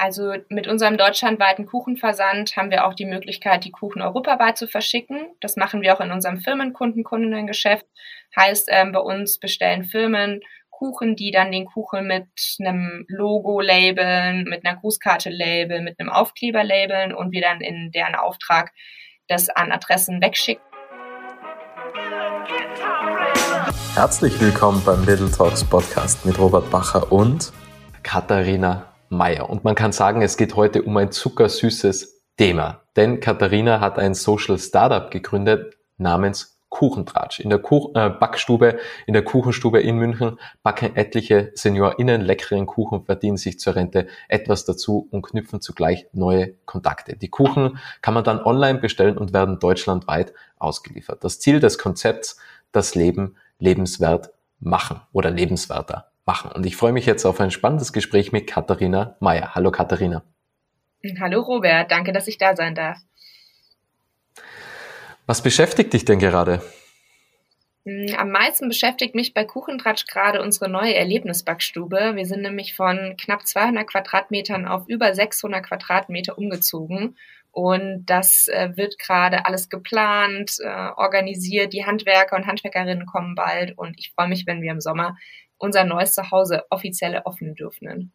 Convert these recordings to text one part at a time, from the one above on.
Also mit unserem deutschlandweiten Kuchenversand haben wir auch die Möglichkeit, die Kuchen europaweit zu verschicken. Das machen wir auch in unserem Firmenkunden, Kundinnengeschäft. Heißt, ähm, bei uns bestellen Firmen Kuchen, die dann den Kuchen mit einem Logo labeln, mit einer Grußkarte labeln, mit einem Aufkleber labeln und wir dann in deren Auftrag das an Adressen wegschicken. Herzlich willkommen beim Little Talks Podcast mit Robert Bacher und Katharina Meyer. Und man kann sagen, es geht heute um ein zuckersüßes Thema. Denn Katharina hat ein Social Startup gegründet namens Kuchentratsch. In der Kuch äh, Backstube, in der Kuchenstube in München backen etliche SeniorInnen leckeren Kuchen, verdienen sich zur Rente etwas dazu und knüpfen zugleich neue Kontakte. Die Kuchen kann man dann online bestellen und werden deutschlandweit ausgeliefert. Das Ziel des Konzepts, das Leben lebenswert machen oder lebenswerter machen. Und ich freue mich jetzt auf ein spannendes Gespräch mit Katharina Meyer. Hallo Katharina. Hallo Robert, danke, dass ich da sein darf. Was beschäftigt dich denn gerade? Hm, am meisten beschäftigt mich bei Kuchentratsch gerade unsere neue Erlebnisbackstube. Wir sind nämlich von knapp 200 Quadratmetern auf über 600 Quadratmeter umgezogen. Und das äh, wird gerade alles geplant, äh, organisiert. Die Handwerker und Handwerkerinnen kommen bald. Und ich freue mich, wenn wir im Sommer unser neues Zuhause offiziell eröffnen dürfen.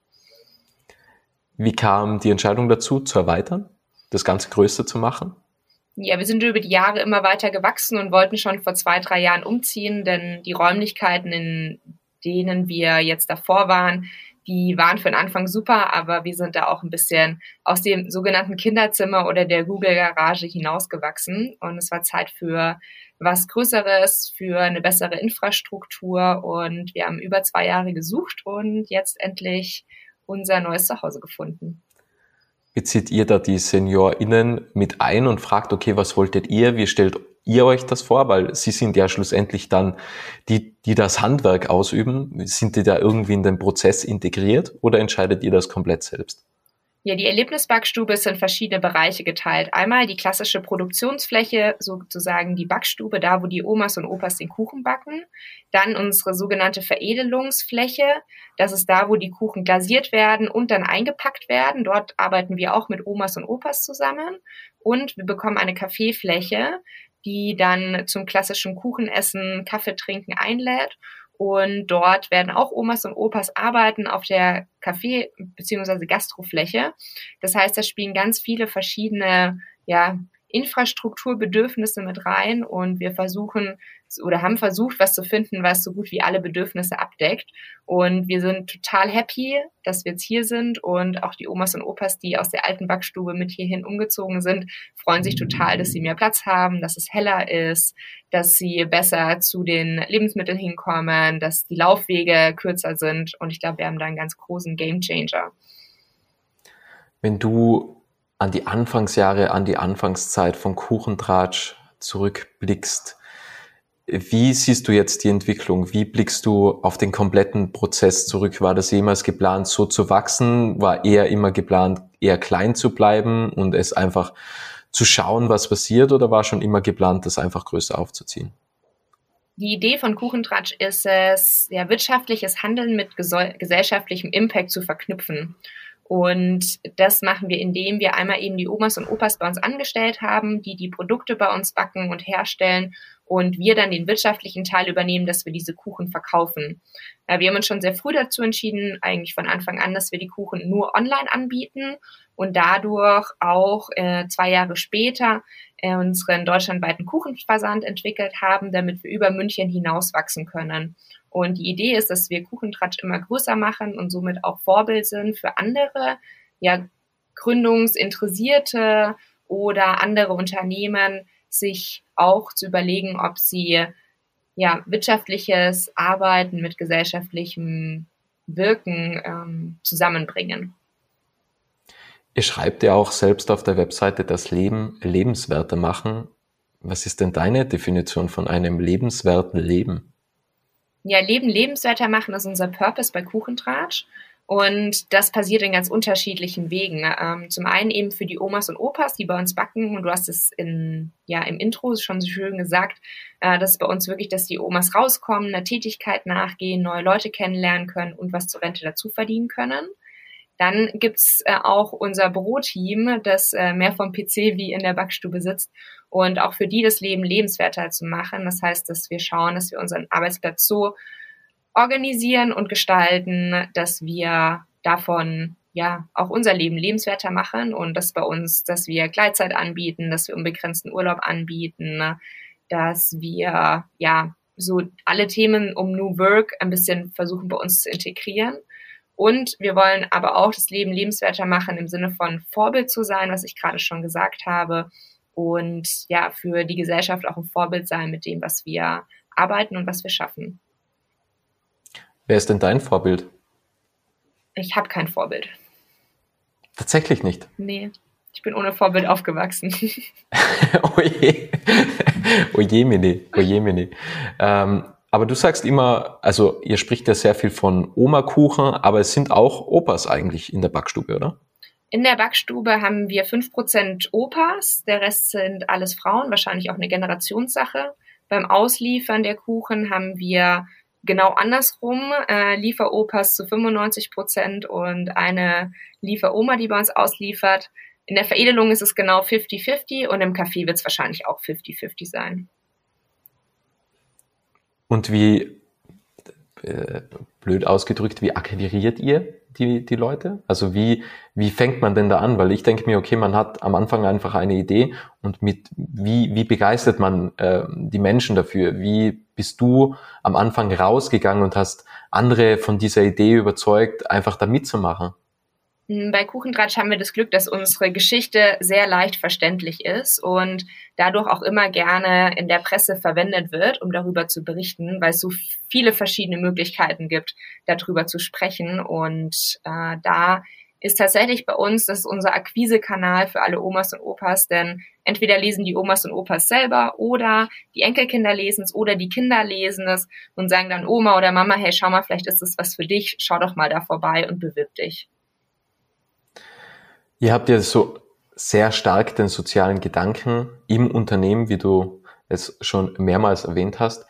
Wie kam die Entscheidung dazu, zu erweitern, das Ganze größer zu machen? Ja, wir sind über die Jahre immer weiter gewachsen und wollten schon vor zwei, drei Jahren umziehen, denn die Räumlichkeiten, in denen wir jetzt davor waren, die waren für den Anfang super, aber wir sind da auch ein bisschen aus dem sogenannten Kinderzimmer oder der Google Garage hinausgewachsen und es war Zeit für was Größeres, für eine bessere Infrastruktur und wir haben über zwei Jahre gesucht und jetzt endlich unser neues Zuhause gefunden. Bezieht ihr da die SeniorInnen mit ein und fragt, okay, was wolltet ihr? Wie stellt ihr euch das vor? Weil sie sind ja schlussendlich dann die, die das Handwerk ausüben. Sind die da irgendwie in den Prozess integriert oder entscheidet ihr das komplett selbst? Ja, die Erlebnisbackstube ist in verschiedene Bereiche geteilt. Einmal die klassische Produktionsfläche, sozusagen die Backstube, da wo die Omas und Opas den Kuchen backen. Dann unsere sogenannte Veredelungsfläche. Das ist da, wo die Kuchen glasiert werden und dann eingepackt werden. Dort arbeiten wir auch mit Omas und Opas zusammen. Und wir bekommen eine Kaffeefläche, die dann zum klassischen Kuchenessen, Kaffee trinken einlädt. Und dort werden auch Omas und Opas arbeiten auf der Café- bzw. Gastrofläche. Das heißt, da spielen ganz viele verschiedene ja, Infrastrukturbedürfnisse mit rein und wir versuchen oder haben versucht, was zu finden, was so gut wie alle Bedürfnisse abdeckt. Und wir sind total happy, dass wir jetzt hier sind und auch die Omas und Opas, die aus der alten Backstube mit hierhin umgezogen sind, freuen sich total, dass sie mehr Platz haben, dass es heller ist, dass sie besser zu den Lebensmitteln hinkommen, dass die Laufwege kürzer sind und ich glaube, wir haben da einen ganz großen Gamechanger. Wenn du an die Anfangsjahre, an die Anfangszeit von Kuchentratsch zurückblickst, wie siehst du jetzt die Entwicklung? Wie blickst du auf den kompletten Prozess zurück? War das jemals geplant, so zu wachsen? War eher immer geplant, eher klein zu bleiben und es einfach zu schauen, was passiert? Oder war schon immer geplant, das einfach größer aufzuziehen? Die Idee von Kuchentratsch ist es, ja, wirtschaftliches Handeln mit gesellschaftlichem Impact zu verknüpfen. Und das machen wir, indem wir einmal eben die Omas und Opas bei uns angestellt haben, die die Produkte bei uns backen und herstellen und wir dann den wirtschaftlichen Teil übernehmen, dass wir diese Kuchen verkaufen. Wir haben uns schon sehr früh dazu entschieden, eigentlich von Anfang an, dass wir die Kuchen nur online anbieten und dadurch auch äh, zwei Jahre später äh, unseren deutschlandweiten Kuchenversand entwickelt haben, damit wir über München hinaus wachsen können. Und die Idee ist, dass wir Kuchentratsch immer größer machen und somit auch Vorbild sind für andere, ja, Gründungsinteressierte oder andere Unternehmen, sich auch zu überlegen, ob sie ja, wirtschaftliches Arbeiten mit gesellschaftlichem Wirken ähm, zusammenbringen. Ihr schreibt ja auch selbst auf der Webseite das Leben lebenswerter machen. Was ist denn deine Definition von einem lebenswerten Leben? Ja, Leben lebenswerter machen ist unser Purpose bei Kuchentratsch. Und das passiert in ganz unterschiedlichen Wegen. Ähm, zum einen eben für die Omas und Opas, die bei uns backen. Und du hast es in, ja, im Intro schon so schön gesagt. Äh, das ist bei uns wirklich, dass die Omas rauskommen, einer Tätigkeit nachgehen, neue Leute kennenlernen können und was zur Rente dazu verdienen können. Dann gibt's äh, auch unser Büroteam, das äh, mehr vom PC wie in der Backstube sitzt und auch für die das Leben lebenswerter zu machen. Das heißt, dass wir schauen, dass wir unseren Arbeitsplatz so organisieren und gestalten, dass wir davon ja auch unser Leben lebenswerter machen und das bei uns, dass wir Gleitzeit anbieten, dass wir unbegrenzten Urlaub anbieten, dass wir ja so alle Themen um New Work ein bisschen versuchen bei uns zu integrieren. Und wir wollen aber auch das Leben lebenswerter machen im Sinne von Vorbild zu sein, was ich gerade schon gesagt habe. Und ja, für die Gesellschaft auch ein Vorbild sein mit dem, was wir arbeiten und was wir schaffen. Wer ist denn dein Vorbild? Ich habe kein Vorbild. Tatsächlich nicht? Nee, ich bin ohne Vorbild aufgewachsen. Oje. Oje, mene. Oje, mene. Ähm, aber du sagst immer, also ihr spricht ja sehr viel von Oma-Kuchen, aber es sind auch Opas eigentlich in der Backstube, oder? In der Backstube haben wir 5% Opas, der Rest sind alles Frauen, wahrscheinlich auch eine Generationssache. Beim Ausliefern der Kuchen haben wir genau andersrum, äh, Lieferopas zu 95 Prozent und eine Lieferoma, die bei uns ausliefert. In der Veredelung ist es genau 50-50 und im Café wird es wahrscheinlich auch 50-50 sein. Und wie, äh, blöd ausgedrückt, wie akquiriert ihr die, die Leute? Also wie, wie fängt man denn da an? Weil ich denke mir, okay, man hat am Anfang einfach eine Idee und mit wie, wie begeistert man äh, die Menschen dafür? Wie bist du am Anfang rausgegangen und hast andere von dieser Idee überzeugt, einfach da mitzumachen? Hm, bei Kuchentratsch haben wir das Glück, dass unsere Geschichte sehr leicht verständlich ist und dadurch auch immer gerne in der Presse verwendet wird, um darüber zu berichten, weil es so viele verschiedene Möglichkeiten gibt, darüber zu sprechen. Und äh, da ist tatsächlich bei uns, das ist unser Akquisekanal für alle Omas und Opas, denn entweder lesen die Omas und Opas selber oder die Enkelkinder lesen es oder die Kinder lesen es und sagen dann Oma oder Mama, hey, schau mal, vielleicht ist es was für dich, schau doch mal da vorbei und bewirb dich. Ihr habt ja so sehr stark den sozialen Gedanken im Unternehmen, wie du es schon mehrmals erwähnt hast.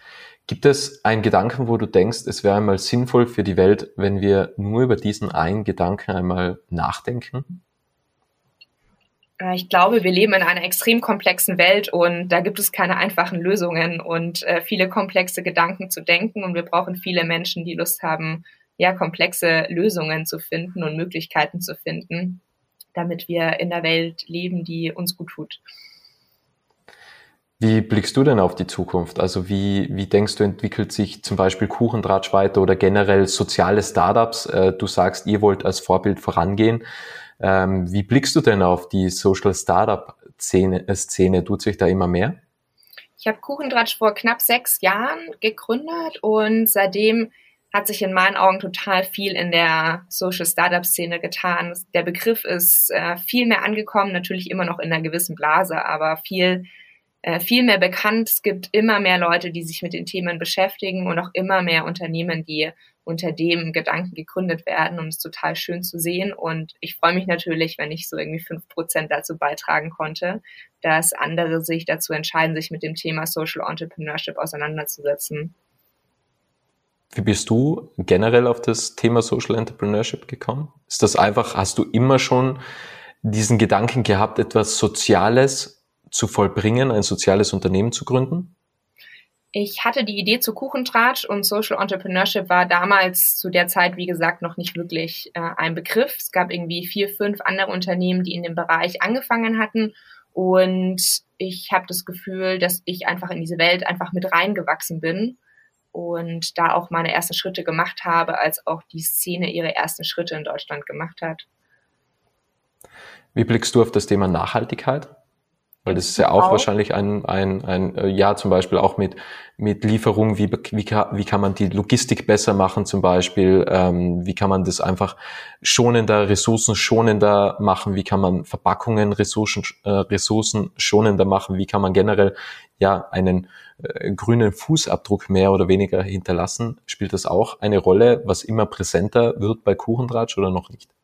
Gibt es einen Gedanken, wo du denkst, es wäre einmal sinnvoll für die Welt, wenn wir nur über diesen einen Gedanken einmal nachdenken? Äh, ich glaube, wir leben in einer extrem komplexen Welt und da gibt es keine einfachen Lösungen und äh, viele komplexe Gedanken zu denken und wir brauchen viele Menschen, die Lust haben, ja, komplexe Lösungen zu finden und Möglichkeiten zu finden damit wir in der Welt leben, die uns gut tut. Wie blickst du denn auf die Zukunft? Also wie, wie denkst du, entwickelt sich zum Beispiel Kuchentratsch weiter oder generell soziale Startups? Äh, du sagst, ihr wollt als Vorbild vorangehen. Ähm, wie blickst du denn auf die Social Startup Szene? Äh, Szene? Tut sich da immer mehr? Ich habe Kuchentratsch vor knapp sechs Jahren gegründet und seitdem hat sich in meinen Augen total viel in der Social Startup Szene getan. Der Begriff ist äh, viel mehr angekommen, natürlich immer noch in einer gewissen Blase, aber viel äh, viel mehr bekannt. Es gibt immer mehr Leute, die sich mit den Themen beschäftigen und auch immer mehr Unternehmen, die unter dem Gedanken gegründet werden und es total schön zu sehen. Und ich freue mich natürlich, wenn ich so irgendwie fünf Prozent dazu beitragen konnte, dass andere sich dazu entscheiden, sich mit dem Thema Social Entrepreneurship auseinanderzusetzen. Wie bist du generell auf das Thema Social Entrepreneurship gekommen? Ist das einfach, hast du immer schon diesen Gedanken gehabt, etwas Soziales zu vollbringen, ein soziales Unternehmen zu gründen? Ich hatte die Idee zu Kuchentratsch und Social Entrepreneurship war damals zu der Zeit, wie gesagt, noch nicht wirklich äh, ein Begriff. Es gab irgendwie vier, fünf andere Unternehmen, die in dem Bereich angefangen hatten. Und ich habe das Gefühl, dass ich einfach in diese Welt einfach mit reingewachsen bin und da auch meine ersten Schritte gemacht habe, als auch die Szene ihre ersten Schritte in Deutschland gemacht hat. Wie blickst du auf das Thema Nachhaltigkeit? Weil das ist ja auch, auch, wahrscheinlich ein, ein, ein äh, ja zum Beispiel auch mit, mit Lieferung, wie, wie, kann, wie kann man die Logistik besser machen zum Beispiel, ähm, wie kann man das einfach schonender, ressourcenschonender machen, wie kann man Verpackungen ressourcen, äh, ressourcenschonender machen, wie kann man generell ja einen äh, grünen Fußabdruck mehr oder weniger hinterlassen. Spielt das auch eine Rolle, was immer präsenter wird bei Kuchentratsch oder noch nicht?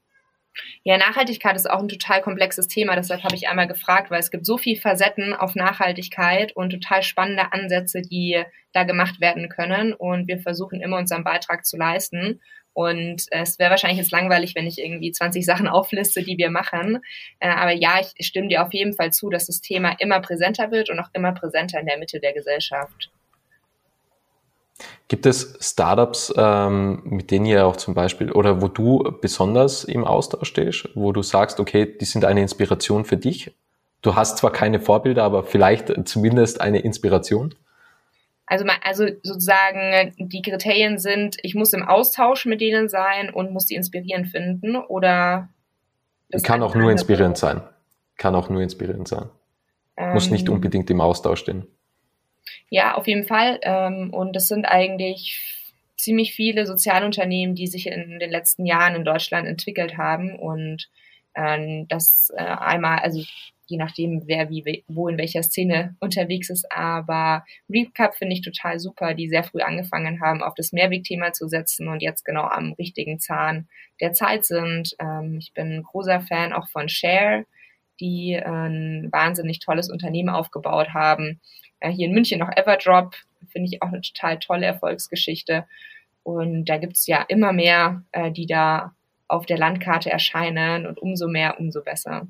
Ja, Nachhaltigkeit ist auch ein total komplexes Thema. Deshalb habe ich einmal gefragt, weil es gibt so viele Facetten auf Nachhaltigkeit und total spannende Ansätze, die da gemacht werden können. Und wir versuchen immer unseren Beitrag zu leisten. Und es wäre wahrscheinlich jetzt langweilig, wenn ich irgendwie 20 Sachen aufliste, die wir machen. Äh, aber ja, ich stimme dir auf jeden Fall zu, dass das Thema immer präsenter wird und auch immer präsenter in der Mitte der Gesellschaft. Gibt es Startups, ähm, mit denen ihr auch zum Beispiel oder wo du besonders im Austausch stehst, wo du sagst, okay, die sind eine Inspiration für dich? Du hast zwar keine Vorbilder, aber vielleicht zumindest eine Inspiration? Also, also sozusagen die Kriterien sind, ich muss im Austausch mit denen sein und muss die inspirierend finden oder kann auch nur inspirierend sein. Kann auch nur inspirierend sein. Ähm, muss nicht ähm. unbedingt im Austausch stehen. Ja, auf jeden Fall. Ähm, und es sind eigentlich ziemlich viele Sozialunternehmen, die sich in den letzten Jahren in Deutschland entwickelt haben und ähm, das äh, einmal, also je nachdem, wer wie wo in welcher Szene unterwegs ist. Aber Recap finde ich total super, die sehr früh angefangen haben, auf das Mehrwegthema zu setzen und jetzt genau am richtigen Zahn der Zeit sind. Ähm, ich bin großer Fan auch von Share, die ein wahnsinnig tolles Unternehmen aufgebaut haben. Hier in München noch Everdrop, finde ich auch eine total tolle Erfolgsgeschichte. Und da gibt es ja immer mehr, äh, die da auf der Landkarte erscheinen und umso mehr, umso besser.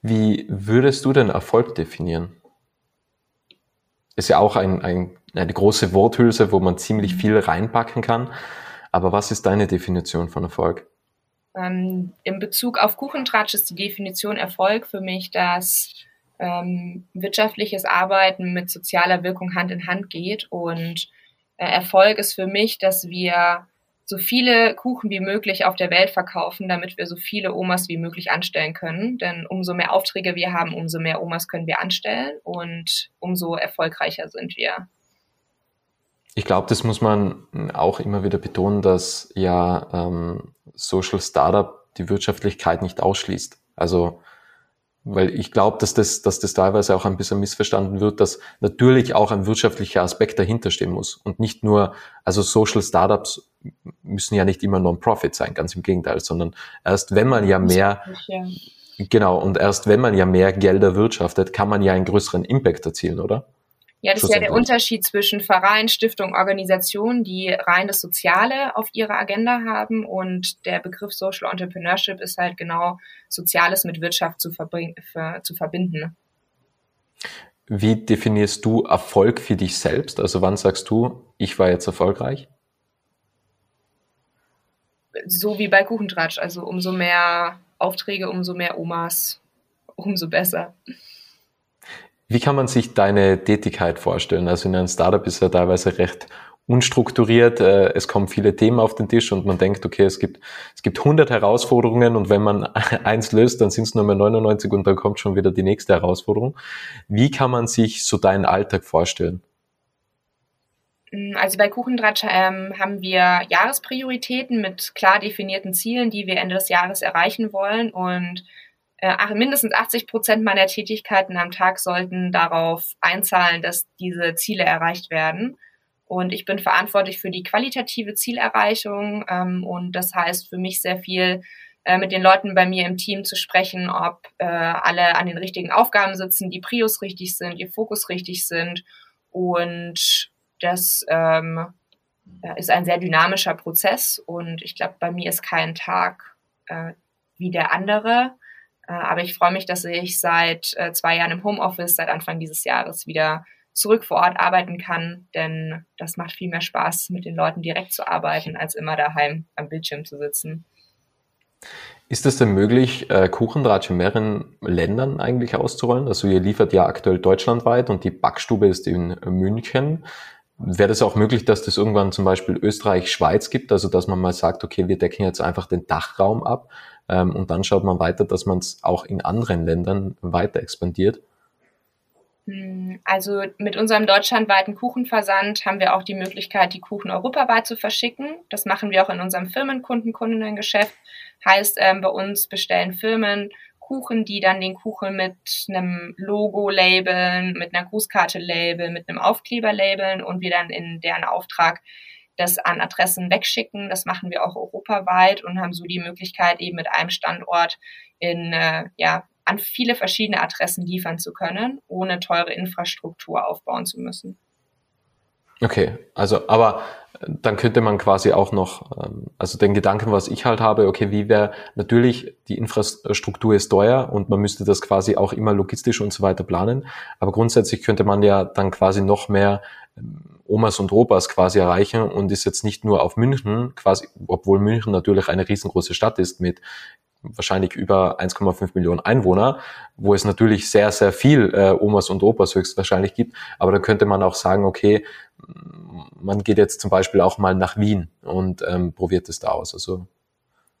Wie würdest du denn Erfolg definieren? Ist ja auch ein, ein, eine große Worthülse, wo man ziemlich viel reinpacken kann. Aber was ist deine Definition von Erfolg? Ähm, in Bezug auf Kuchentratsch ist die Definition Erfolg für mich, dass ähm, wirtschaftliches Arbeiten mit sozialer Wirkung Hand in Hand geht. Und äh, Erfolg ist für mich, dass wir so viele Kuchen wie möglich auf der Welt verkaufen, damit wir so viele Omas wie möglich anstellen können. Denn umso mehr Aufträge wir haben, umso mehr Omas können wir anstellen und umso erfolgreicher sind wir. Ich glaube, das muss man auch immer wieder betonen, dass ja ähm, Social Startup die Wirtschaftlichkeit nicht ausschließt. Also weil ich glaube, dass das, dass das teilweise auch ein bisschen missverstanden wird, dass natürlich auch ein wirtschaftlicher Aspekt dahinter stehen muss und nicht nur, also Social Startups müssen ja nicht immer Non-Profit sein, ganz im Gegenteil, sondern erst wenn man ja mehr, genau, und erst wenn man ja mehr Gelder wirtschaftet, kann man ja einen größeren Impact erzielen, oder? Ja, das ist ja der Unterschied zwischen Verein, Stiftung, Organisation, die rein das Soziale auf ihrer Agenda haben und der Begriff Social Entrepreneurship ist halt genau Soziales mit Wirtschaft zu, zu verbinden. Wie definierst du Erfolg für dich selbst? Also wann sagst du, ich war jetzt erfolgreich? So wie bei Kuchentratsch. Also umso mehr Aufträge, umso mehr Omas, umso besser. Wie kann man sich deine Tätigkeit vorstellen? Also in einem Startup ist ja teilweise recht unstrukturiert, äh, es kommen viele Themen auf den Tisch und man denkt, okay, es gibt, es gibt 100 Herausforderungen und wenn man eins löst, dann sind es nur mehr 99 und dann kommt schon wieder die nächste Herausforderung. Wie kann man sich so deinen Alltag vorstellen? Mm, also bei Kuchendratsch ähm, haben wir Jahresprioritäten mit klar definierten Zielen, die wir Ende des Jahres erreichen wollen und äh, mindestens 80 Prozent meiner Tätigkeiten am Tag sollten darauf einzahlen, dass diese Ziele erreicht werden. Und ich bin verantwortlich für die qualitative Zielerreichung. Ähm, und das heißt für mich sehr viel, äh, mit den Leuten bei mir im Team zu sprechen, ob äh, alle an den richtigen Aufgaben sitzen, die Prios richtig sind, ihr Fokus richtig sind. Und das ähm, ist ein sehr dynamischer Prozess. Und ich glaube, bei mir ist kein Tag äh, wie der andere. Äh, aber ich freue mich, dass ich seit äh, zwei Jahren im Homeoffice, seit Anfang dieses Jahres wieder zurück vor Ort arbeiten kann, denn das macht viel mehr Spaß, mit den Leuten direkt zu arbeiten, als immer daheim am Bildschirm zu sitzen. Ist es denn möglich, äh, Kuchendratsch in mehreren Ländern eigentlich auszurollen? Also ihr liefert ja aktuell deutschlandweit und die Backstube ist in München. Wäre das auch möglich, dass das irgendwann zum Beispiel Österreich, Schweiz gibt? Also dass man mal sagt, okay, wir decken jetzt einfach den Dachraum ab ähm, und dann schaut man weiter, dass man es auch in anderen Ländern weiter expandiert. Hm, also mit unserem deutschlandweiten Kuchenversand haben wir auch die Möglichkeit, die Kuchen europaweit zu verschicken. Das machen wir auch in unserem Firmenkunden, Kundinnengeschäft. Heißt, ähm, bei uns bestellen Firmen Kuchen, die dann den Kuchen mit einem Logo labeln, mit einer Grußkarte labeln, mit einem Aufkleber labeln und wir dann in deren Auftrag das an Adressen wegschicken. Das machen wir auch europaweit und haben so die Möglichkeit, eben mit einem Standort in, äh, ja, an viele verschiedene Adressen liefern zu können, ohne teure Infrastruktur aufbauen zu müssen. Okay, also aber dann könnte man quasi auch noch, ähm, also den Gedanken, was ich halt habe, okay, wie wäre natürlich die Infrastruktur ist teuer und man müsste das quasi auch immer logistisch und so weiter planen, aber grundsätzlich könnte man ja dann quasi noch mehr ähm, Omas und Opas quasi erreichen und ist jetzt nicht nur auf München quasi, obwohl München natürlich eine riesengroße Stadt ist mit wahrscheinlich über 1,5 Millionen Einwohner, wo es natürlich sehr, sehr viel äh, Omas und Opas höchstwahrscheinlich gibt. Aber da könnte man auch sagen, okay, man geht jetzt zum Beispiel auch mal nach Wien und ähm, probiert es da aus. Also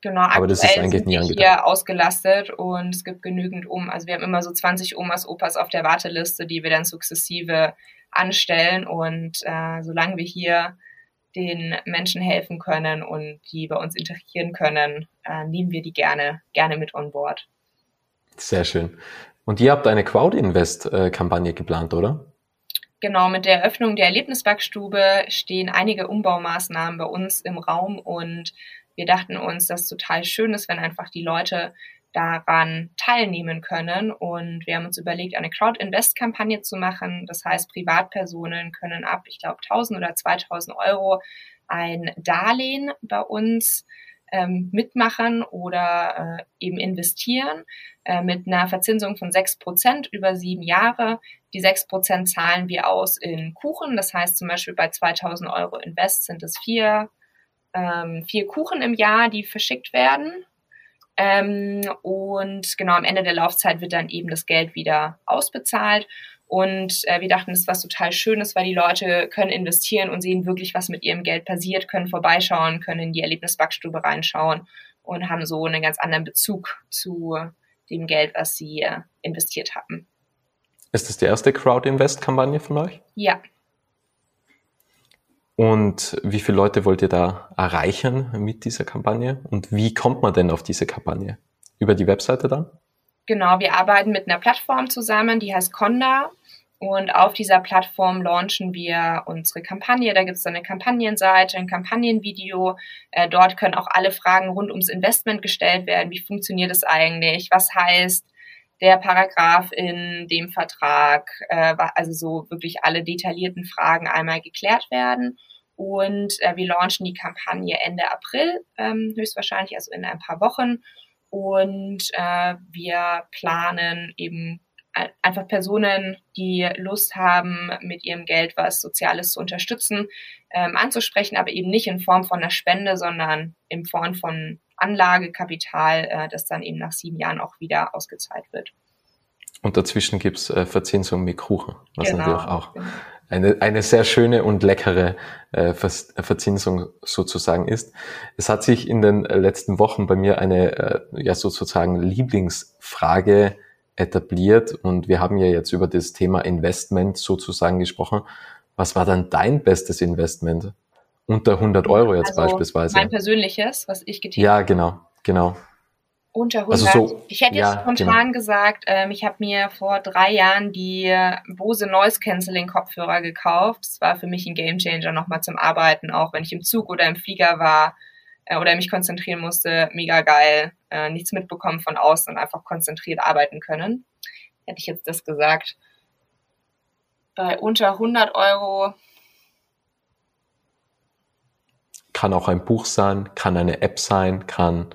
Genau, aber das ist eigentlich nie angedacht. hier ausgelastet und es gibt genügend um. Also wir haben immer so 20 Omas, Opas auf der Warteliste, die wir dann sukzessive anstellen und äh, solange wir hier den Menschen helfen können und die bei uns integrieren können, äh, nehmen wir die gerne, gerne mit on board. Sehr schön. Und ihr habt eine Crowd-Invest-Kampagne geplant, oder? Genau, mit der Eröffnung der Erlebnisbackstube stehen einige Umbaumaßnahmen bei uns im Raum und wir dachten uns, dass es total schön ist, wenn einfach die Leute daran teilnehmen können. Und wir haben uns überlegt, eine Crowd-Invest-Kampagne zu machen. Das heißt, Privatpersonen können ab, ich glaube, 1000 oder 2000 Euro ein Darlehen bei uns ähm, mitmachen oder äh, eben investieren äh, mit einer Verzinsung von 6% über sieben Jahre. Die 6% zahlen wir aus in Kuchen. Das heißt zum Beispiel bei 2000 Euro Invest sind es vier, ähm, vier Kuchen im Jahr, die verschickt werden. Ähm, und genau am Ende der Laufzeit wird dann eben das Geld wieder ausbezahlt. Und äh, wir dachten, das ist was total Schönes, weil die Leute können investieren und sehen wirklich, was mit ihrem Geld passiert, können vorbeischauen, können in die Erlebnisbackstube reinschauen und haben so einen ganz anderen Bezug zu dem Geld, was sie äh, investiert haben. Ist das die erste Crowd-Invest-Kampagne von euch? Ja. Und wie viele Leute wollt ihr da erreichen mit dieser Kampagne? Und wie kommt man denn auf diese Kampagne? Über die Webseite dann? Genau, wir arbeiten mit einer Plattform zusammen, die heißt Conda. Und auf dieser Plattform launchen wir unsere Kampagne. Da gibt es eine Kampagnenseite, ein Kampagnenvideo. Äh, dort können auch alle Fragen rund ums Investment gestellt werden. Wie funktioniert es eigentlich? Was heißt der Paragraph in dem Vertrag? Äh, also so wirklich alle detaillierten Fragen einmal geklärt werden. Und äh, wir launchen die Kampagne Ende April, ähm, höchstwahrscheinlich, also in ein paar Wochen. Und äh, wir planen eben einfach Personen, die Lust haben, mit ihrem Geld was Soziales zu unterstützen, ähm, anzusprechen, aber eben nicht in Form von einer Spende, sondern in Form von Anlagekapital, äh, das dann eben nach sieben Jahren auch wieder ausgezahlt wird. Und dazwischen gibt's äh, Verzinsung mit Kuchen, was genau, natürlich auch genau eine, eine sehr schöne und leckere äh, Verzinsung sozusagen ist. Es hat sich in den letzten Wochen bei mir eine äh, ja sozusagen Lieblingsfrage etabliert und wir haben ja jetzt über das Thema Investment sozusagen gesprochen. Was war dann dein bestes Investment? Unter 100 Euro jetzt also beispielsweise. Mein persönliches, was ich getätigt habe. Ja, genau, genau. Unter 100. Also so, ich hätte jetzt spontan genau. gesagt, ähm, ich habe mir vor drei Jahren die Bose Noise Cancelling Kopfhörer gekauft. Das war für mich ein Gamechanger nochmal zum Arbeiten, auch wenn ich im Zug oder im Flieger war äh, oder mich konzentrieren musste. Mega geil. Äh, nichts mitbekommen von außen und einfach konzentriert arbeiten können. Hätte ich jetzt das gesagt. Bei unter 100 Euro. Kann auch ein Buch sein, kann eine App sein, kann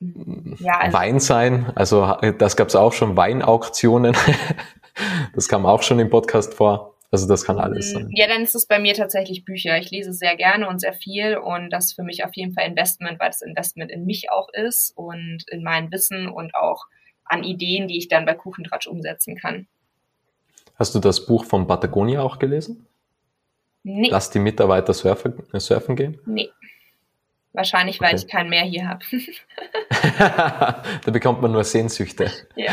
ja, also Wein sein. Also das gab es auch schon, Weinauktionen. das kam auch schon im Podcast vor. Also das kann alles sein. Ja, dann ist es bei mir tatsächlich Bücher. Ich lese sehr gerne und sehr viel und das ist für mich auf jeden Fall Investment, weil das Investment in mich auch ist und in mein Wissen und auch an Ideen, die ich dann bei Kuchentratsch umsetzen kann. Hast du das Buch von Patagonia auch gelesen? Nee. Lass die Mitarbeiter surfen, surfen gehen? Nee. Wahrscheinlich, weil okay. ich kein Meer hier habe. da bekommt man nur Sehnsüchte. Ja.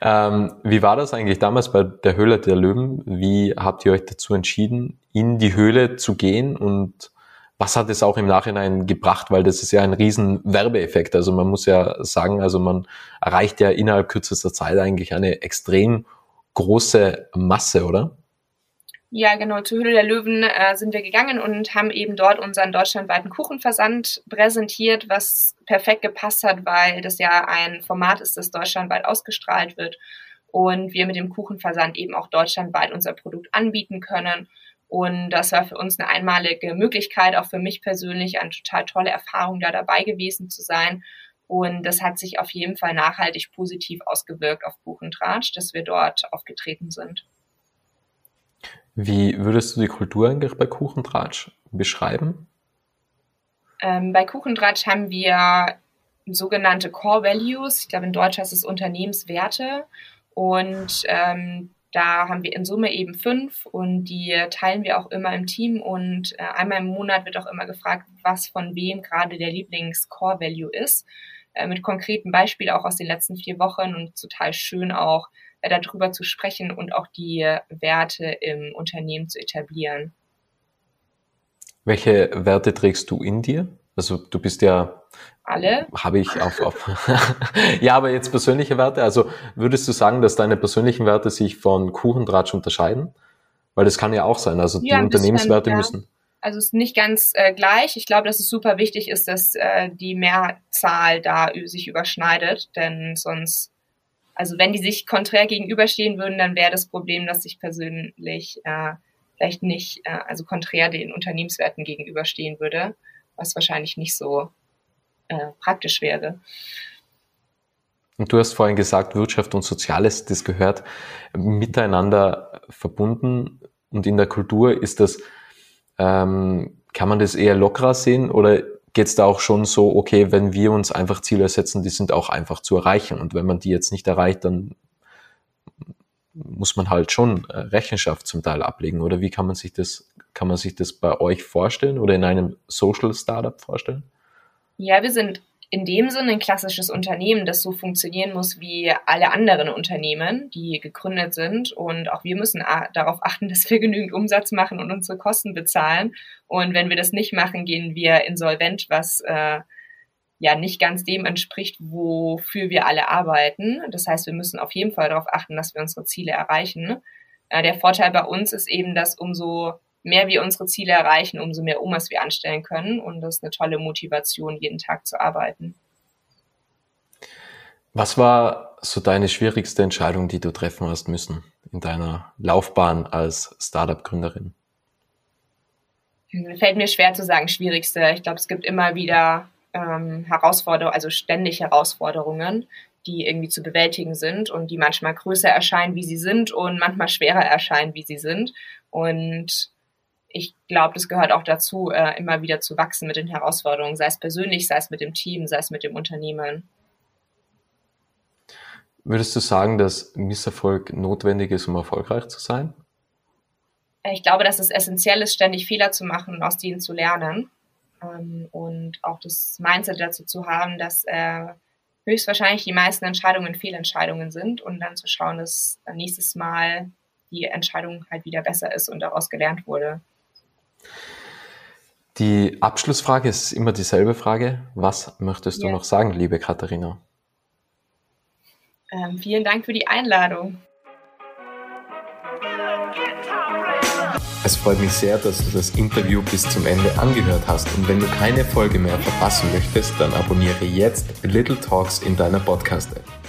ähm, wie war das eigentlich damals bei der Höhle der Löwen? Wie habt ihr euch dazu entschieden, in die Höhle zu gehen und was hat es auch im Nachhinein gebracht? Weil das ist ja ein riesen Werbeeffekt. Also man muss ja sagen, also man erreicht ja innerhalb kürzester Zeit eigentlich eine extrem große Masse, oder? Ja, genau. Zur Höhle der Löwen äh, sind wir gegangen und haben eben dort unseren deutschlandweiten Kuchenversand präsentiert, was perfekt gepasst hat, weil das ja ein Format ist, das deutschlandweit ausgestrahlt wird und wir mit dem Kuchenversand eben auch deutschlandweit unser Produkt anbieten können. Und das war für uns eine einmalige Möglichkeit, auch für mich persönlich eine total tolle Erfahrung, da dabei gewesen zu sein. Und das hat sich auf jeden Fall nachhaltig positiv ausgewirkt auf Buchentratsch, dass wir dort aufgetreten sind. Wie würdest du die Kultur eigentlich bei Kuchentratsch beschreiben? Ähm, bei Kuchentratsch haben wir sogenannte Core Values. Ich glaube, in Deutsch heißt es Unternehmenswerte. Und ähm, da haben wir in Summe eben fünf und die teilen wir auch immer im Team und äh, einmal im Monat wird auch immer gefragt, was von wem gerade der Lieblings-Core-Value ist. Äh, mit konkreten Beispielen auch aus den letzten vier Wochen und total schön auch darüber zu sprechen und auch die Werte im Unternehmen zu etablieren. Welche Werte trägst du in dir? Also du bist ja alle. Habe ich auf, auf ja, aber jetzt persönliche Werte. Also würdest du sagen, dass deine persönlichen Werte sich von Kuchendratsch unterscheiden? Weil das kann ja auch sein. Also ja, die Unternehmenswerte bisschen, müssen. Also es ist nicht ganz äh, gleich. Ich glaube, dass es super wichtig ist, dass äh, die Mehrzahl da sich überschneidet, denn sonst, also wenn die sich konträr gegenüberstehen würden, dann wäre das Problem, dass sich persönlich äh, vielleicht nicht, äh, also konträr den Unternehmenswerten gegenüberstehen würde, was wahrscheinlich nicht so äh, praktisch wäre. Und du hast vorhin gesagt, Wirtschaft und Soziales, das gehört miteinander verbunden. Und in der Kultur ist das, ähm, kann man das eher lockerer sehen oder geht es da auch schon so, okay, wenn wir uns einfach Ziele setzen, die sind auch einfach zu erreichen. Und wenn man die jetzt nicht erreicht, dann muss man halt schon äh, Rechenschaft zum Teil ablegen. Oder wie kann man sich das, kann man sich das bei euch vorstellen oder in einem Social Startup vorstellen? Ja, wir sind in dem Sinne ein klassisches Unternehmen, das so funktionieren muss wie alle anderen Unternehmen, die gegründet sind. Und auch wir müssen darauf achten, dass wir genügend Umsatz machen und unsere Kosten bezahlen. Und wenn wir das nicht machen, gehen wir insolvent, was äh, ja nicht ganz dem entspricht, wofür wir alle arbeiten. Das heißt, wir müssen auf jeden Fall darauf achten, dass wir unsere Ziele erreichen. Äh, der Vorteil bei uns ist eben, dass umso mehr wir unsere Ziele erreichen, umso mehr Omas wir anstellen können. Und das ist eine tolle Motivation, jeden Tag zu arbeiten. Was war so deine schwierigste Entscheidung, die du treffen hast müssen in deiner Laufbahn als Startup-Gründerin? Fällt mir schwer zu sagen, schwierigste. Ich glaube, es gibt immer wieder ähm, Herausforderungen, also ständig Herausforderungen, die irgendwie zu bewältigen sind und die manchmal größer erscheinen, wie sie sind und manchmal schwerer erscheinen, wie sie sind. Und ich glaube, das gehört auch dazu, äh, immer wieder zu wachsen mit den Herausforderungen, sei es persönlich, sei es mit dem Team, sei es mit dem Unternehmen. Würdest du sagen, dass Misserfolg notwendig ist, um erfolgreich zu sein? Ich glaube, dass es essentiell ist, ständig Fehler zu machen und aus denen zu lernen. Ähm, und auch das Mindset dazu zu haben, dass äh, höchstwahrscheinlich die meisten Entscheidungen Fehlentscheidungen sind und dann zu schauen, dass nächstes Mal die Entscheidung halt wieder besser ist und daraus gelernt wurde. Die Abschlussfrage ist immer dieselbe Frage. Was möchtest du ja. noch sagen, liebe Katharina? Ähm, vielen Dank für die Einladung. Es freut mich sehr, dass du das Interview bis zum Ende angehört hast und wenn du keine Folge mehr verpassen möchtest, dann abonniere jetzt Little Talks in deiner Podcast-App.